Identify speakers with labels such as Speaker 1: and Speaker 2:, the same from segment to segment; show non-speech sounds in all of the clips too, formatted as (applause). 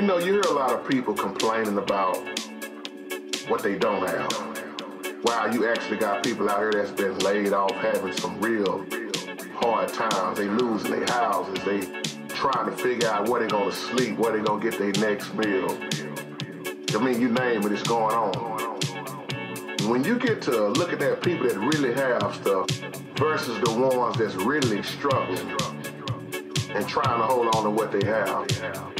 Speaker 1: You know, you hear a lot of people complaining about what they don't have. Wow, you actually got people out here that's been laid off having some real hard times. They losing their houses. They trying to figure out where they gonna sleep, where they gonna get their next meal. I mean, you name it, it's going on. When you get to looking at people that really have stuff versus the ones that's really struggling and trying to hold on to what they have.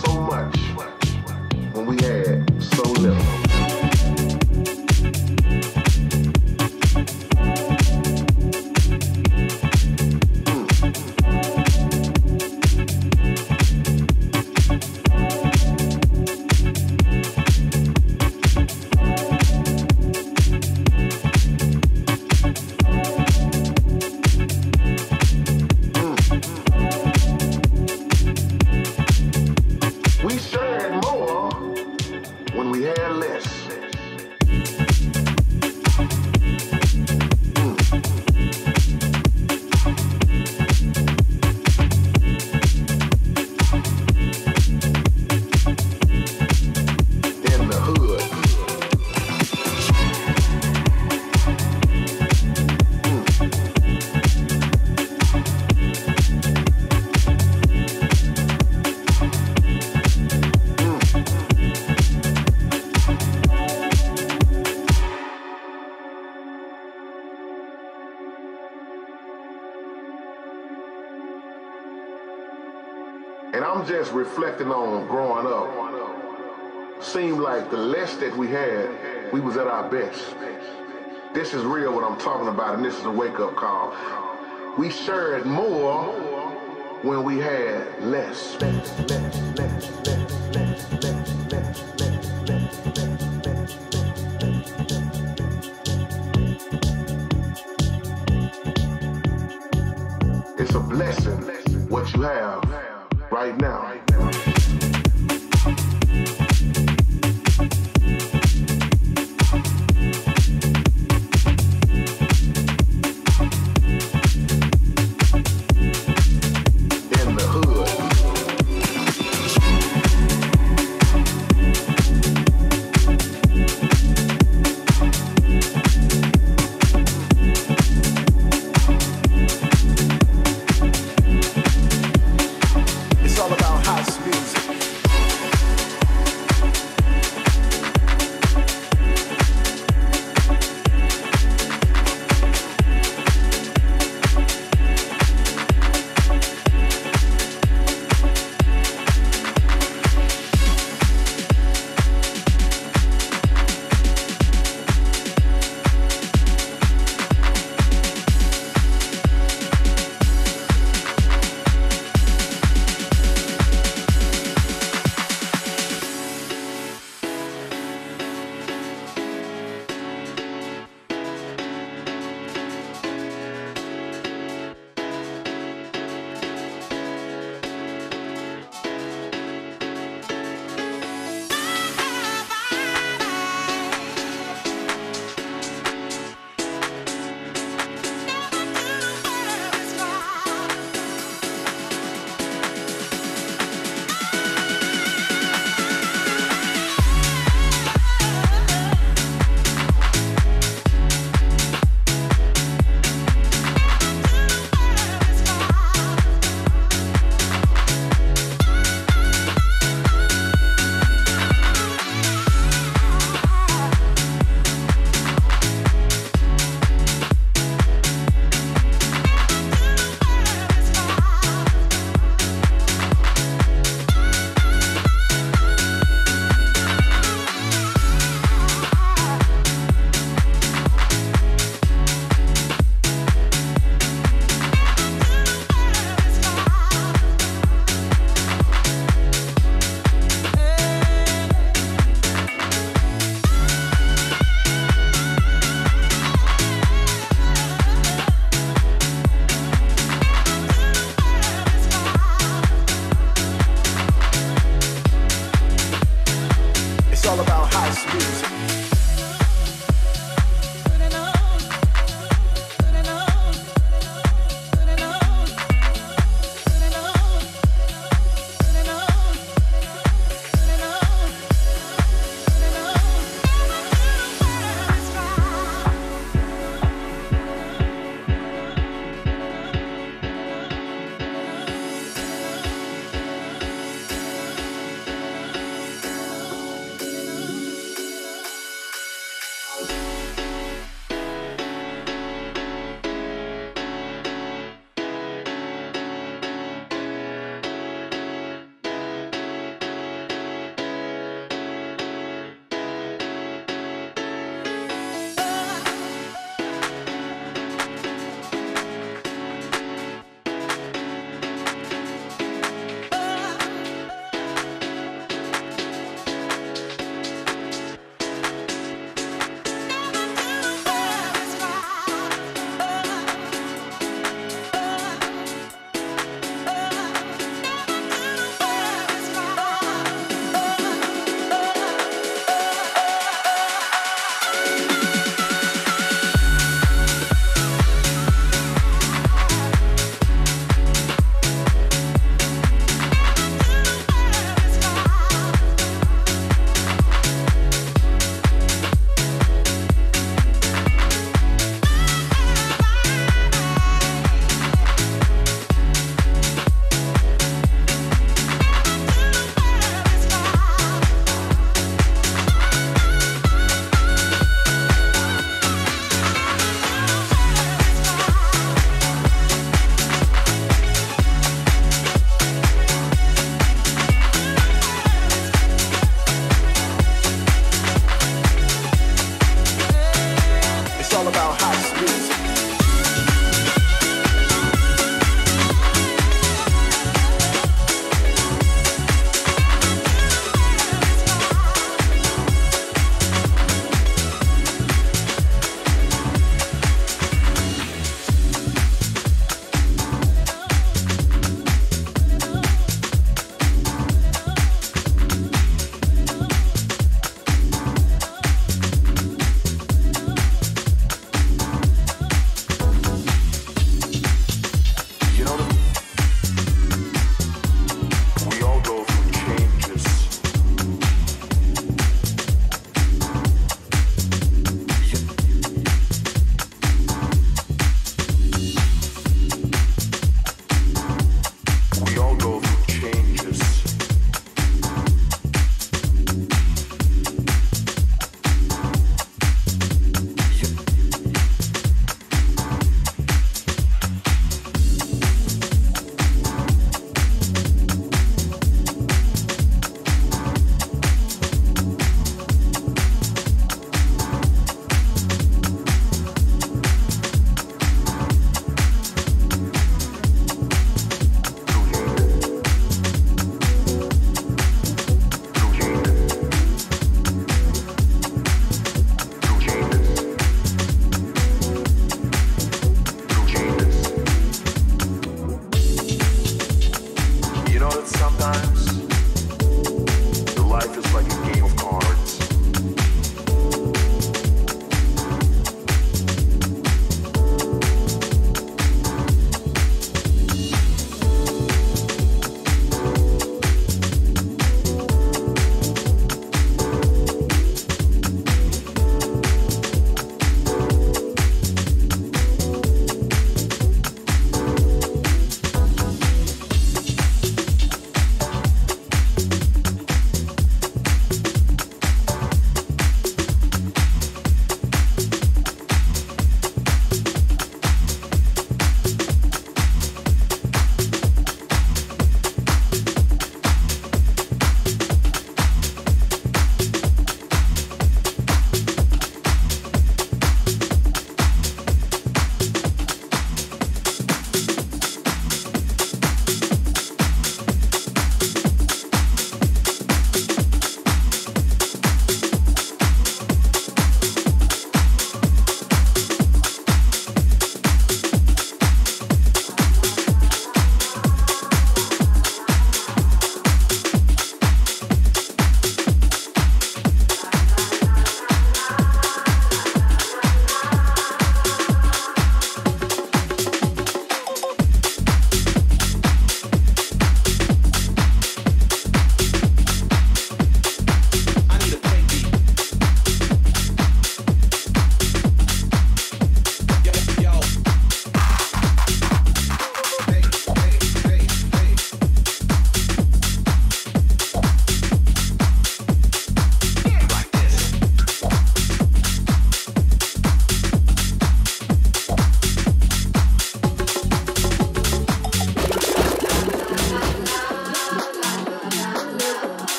Speaker 1: so much when we had so little. Reflecting on growing up, seemed like the less that we had, we was at our best. This is real what I'm talking about, and this is a wake-up call. We shared more when we had less. less, It's a blessing what you have right now.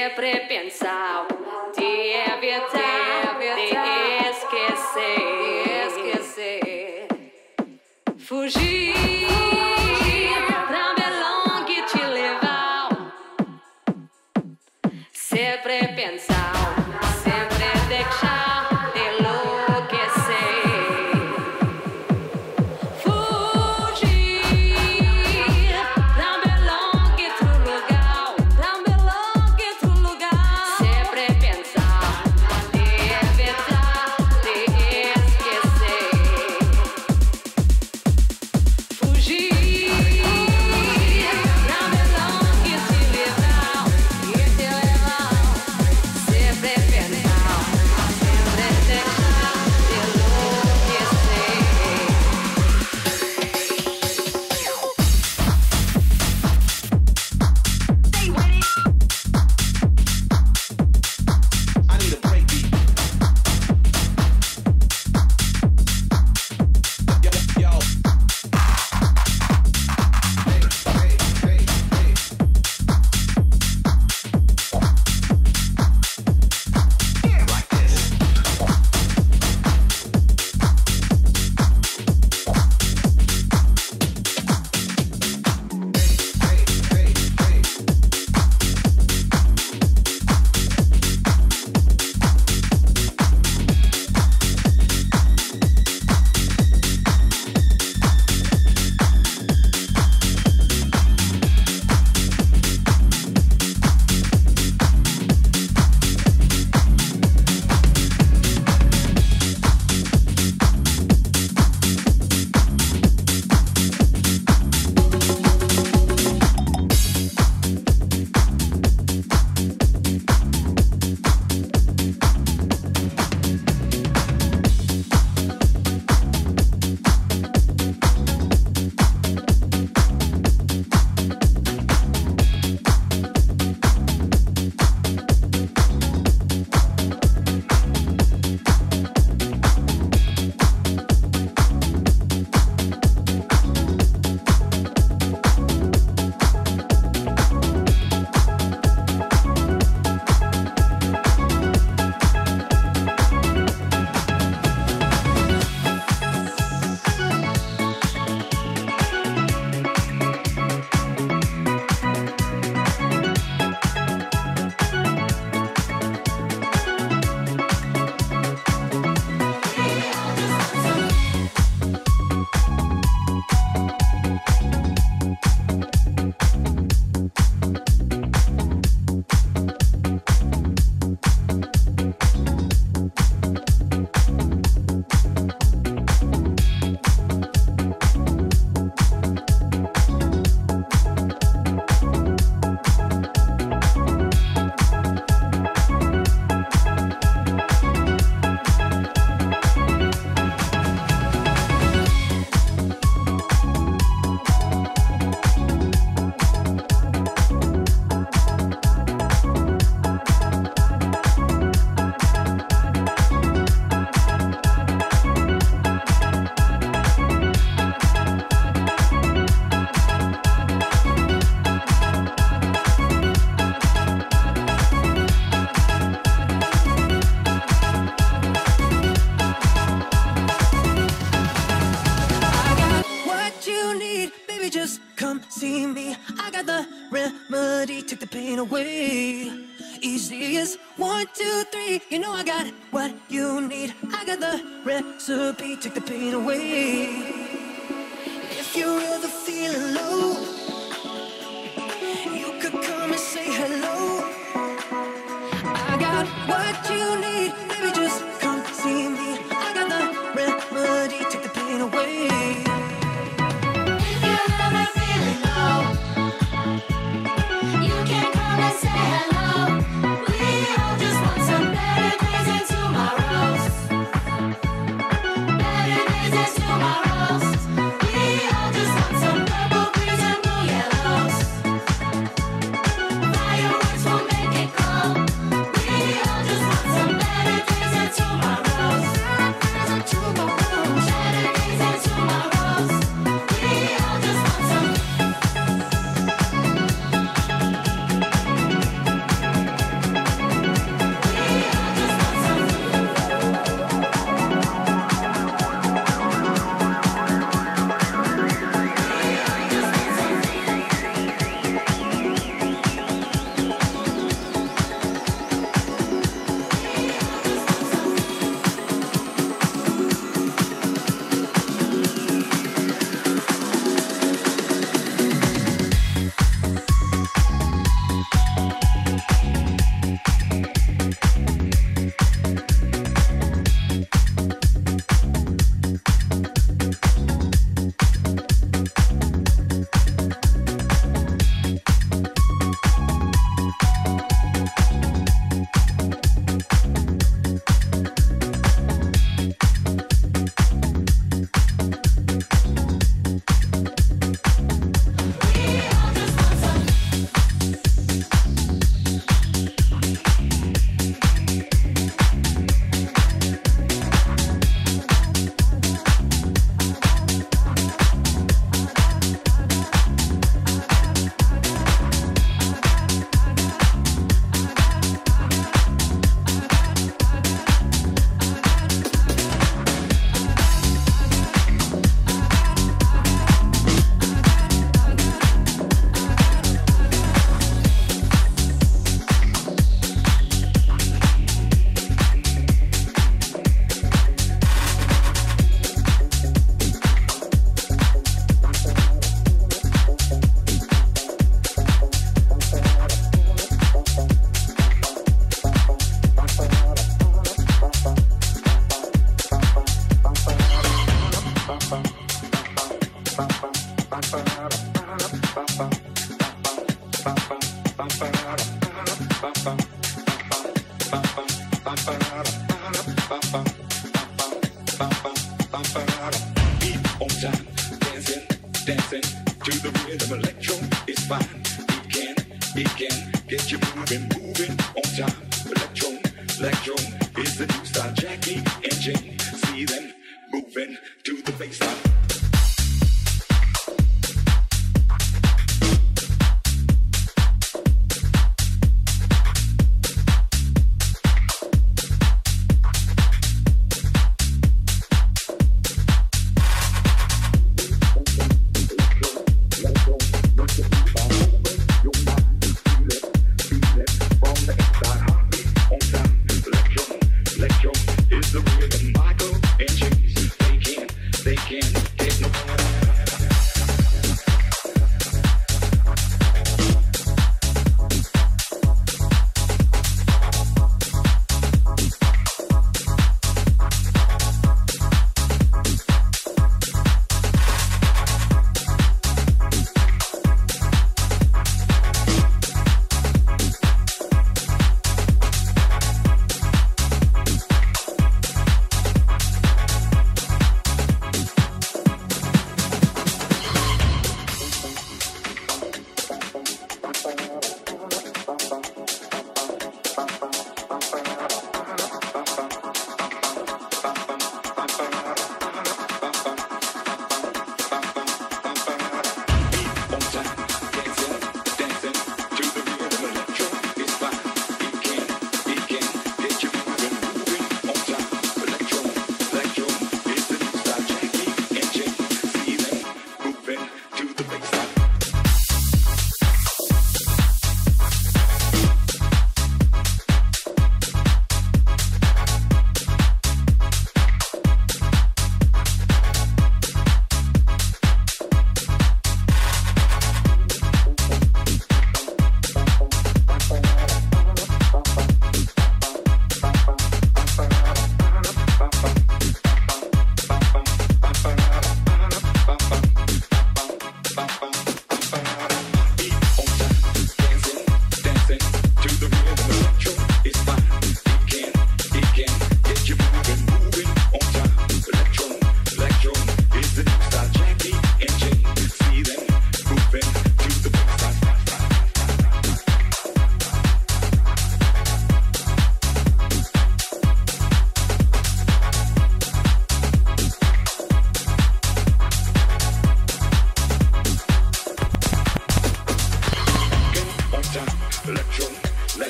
Speaker 2: sempre pensado melody took the pain away. Easy as one, two, three. You know I got what you need. I got the recipe, took the pain away. If you feel ever feeling low.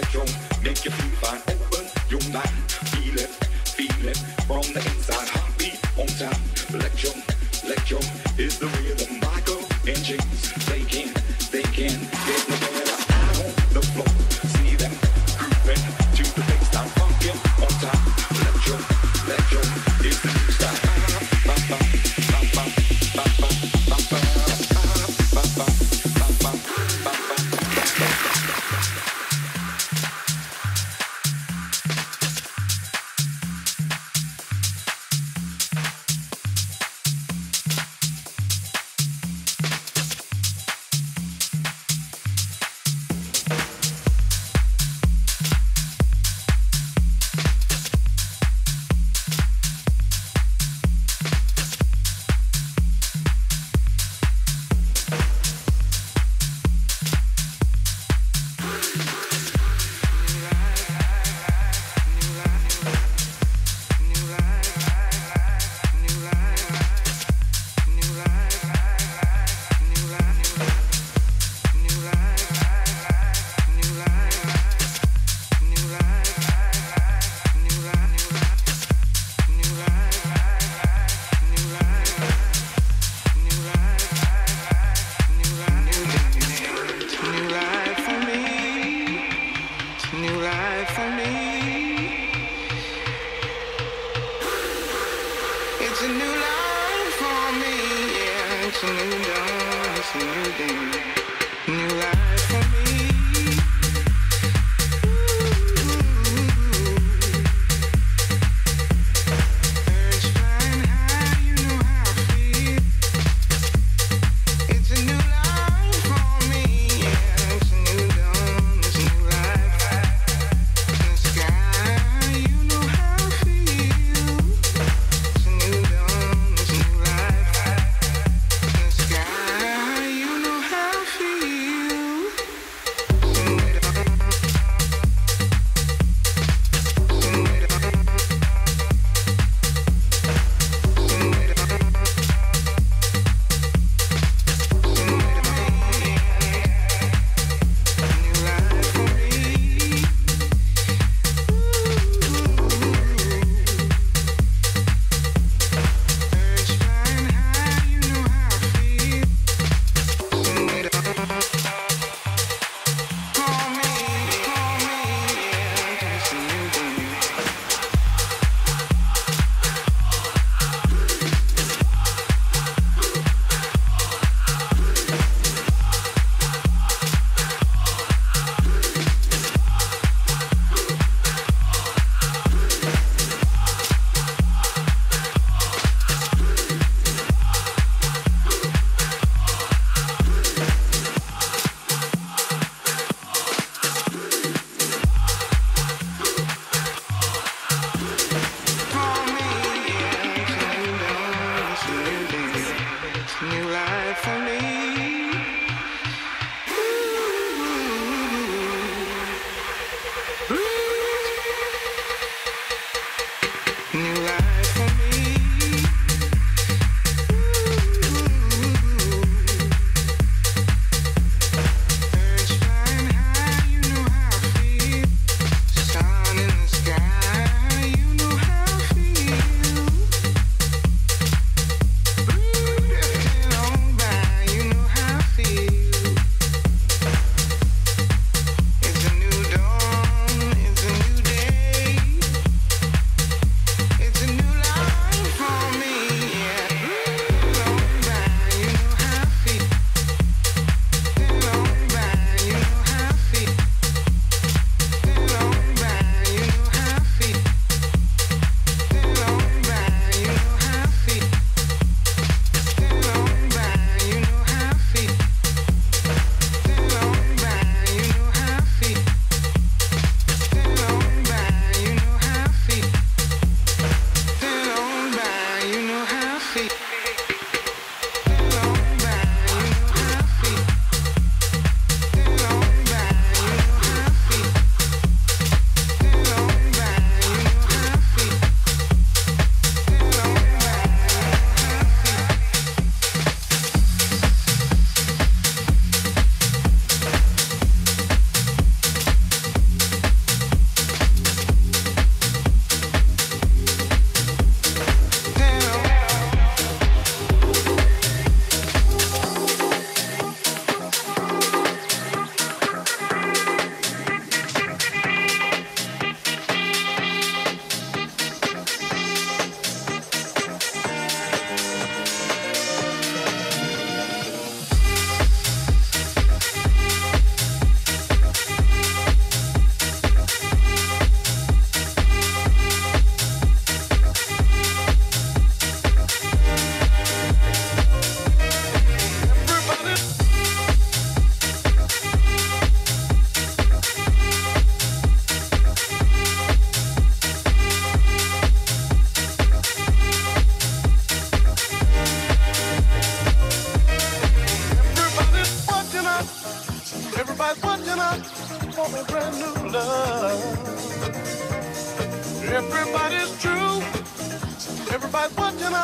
Speaker 2: bedroom, make you feel fine, open your mind.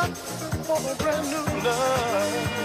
Speaker 2: for a brand new love.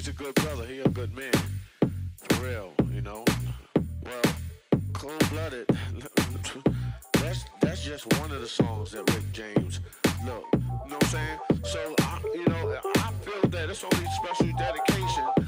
Speaker 2: he's a good brother. He a good man. For real, you know. Well, cold blooded. (laughs) that's that's just one of the songs that Rick James. Look, you know what I'm saying? So I, you know, I feel that it's only special dedication.